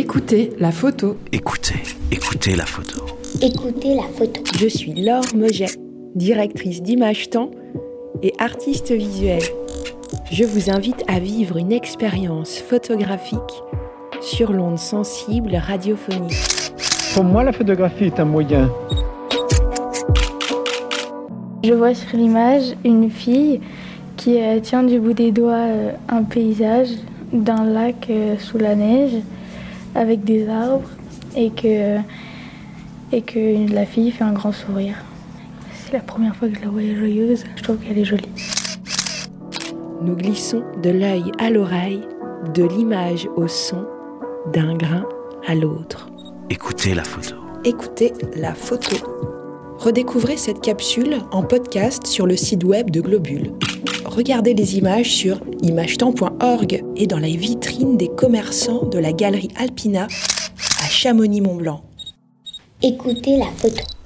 Écoutez la photo. Écoutez, écoutez la photo. Écoutez la photo. Je suis Laure Moget, directrice d'Image Temps et artiste visuelle. Je vous invite à vivre une expérience photographique sur l'onde sensible radiophonique. Pour moi, la photographie est un moyen. Je vois sur l'image une fille qui euh, tient du bout des doigts euh, un paysage d'un lac euh, sous la neige avec des arbres et que, et que la fille fait un grand sourire. C'est la première fois que je la vois joyeuse, je trouve qu'elle est jolie. Nous glissons de l'œil à l'oreille, de l'image au son, d'un grain à l'autre. Écoutez la photo. Écoutez la photo. Redécouvrez cette capsule en podcast sur le site web de Globule. Regardez les images sur imagetemps.org et dans la vitrine des commerçants de la galerie Alpina à Chamonix-Mont-Blanc. Écoutez la photo.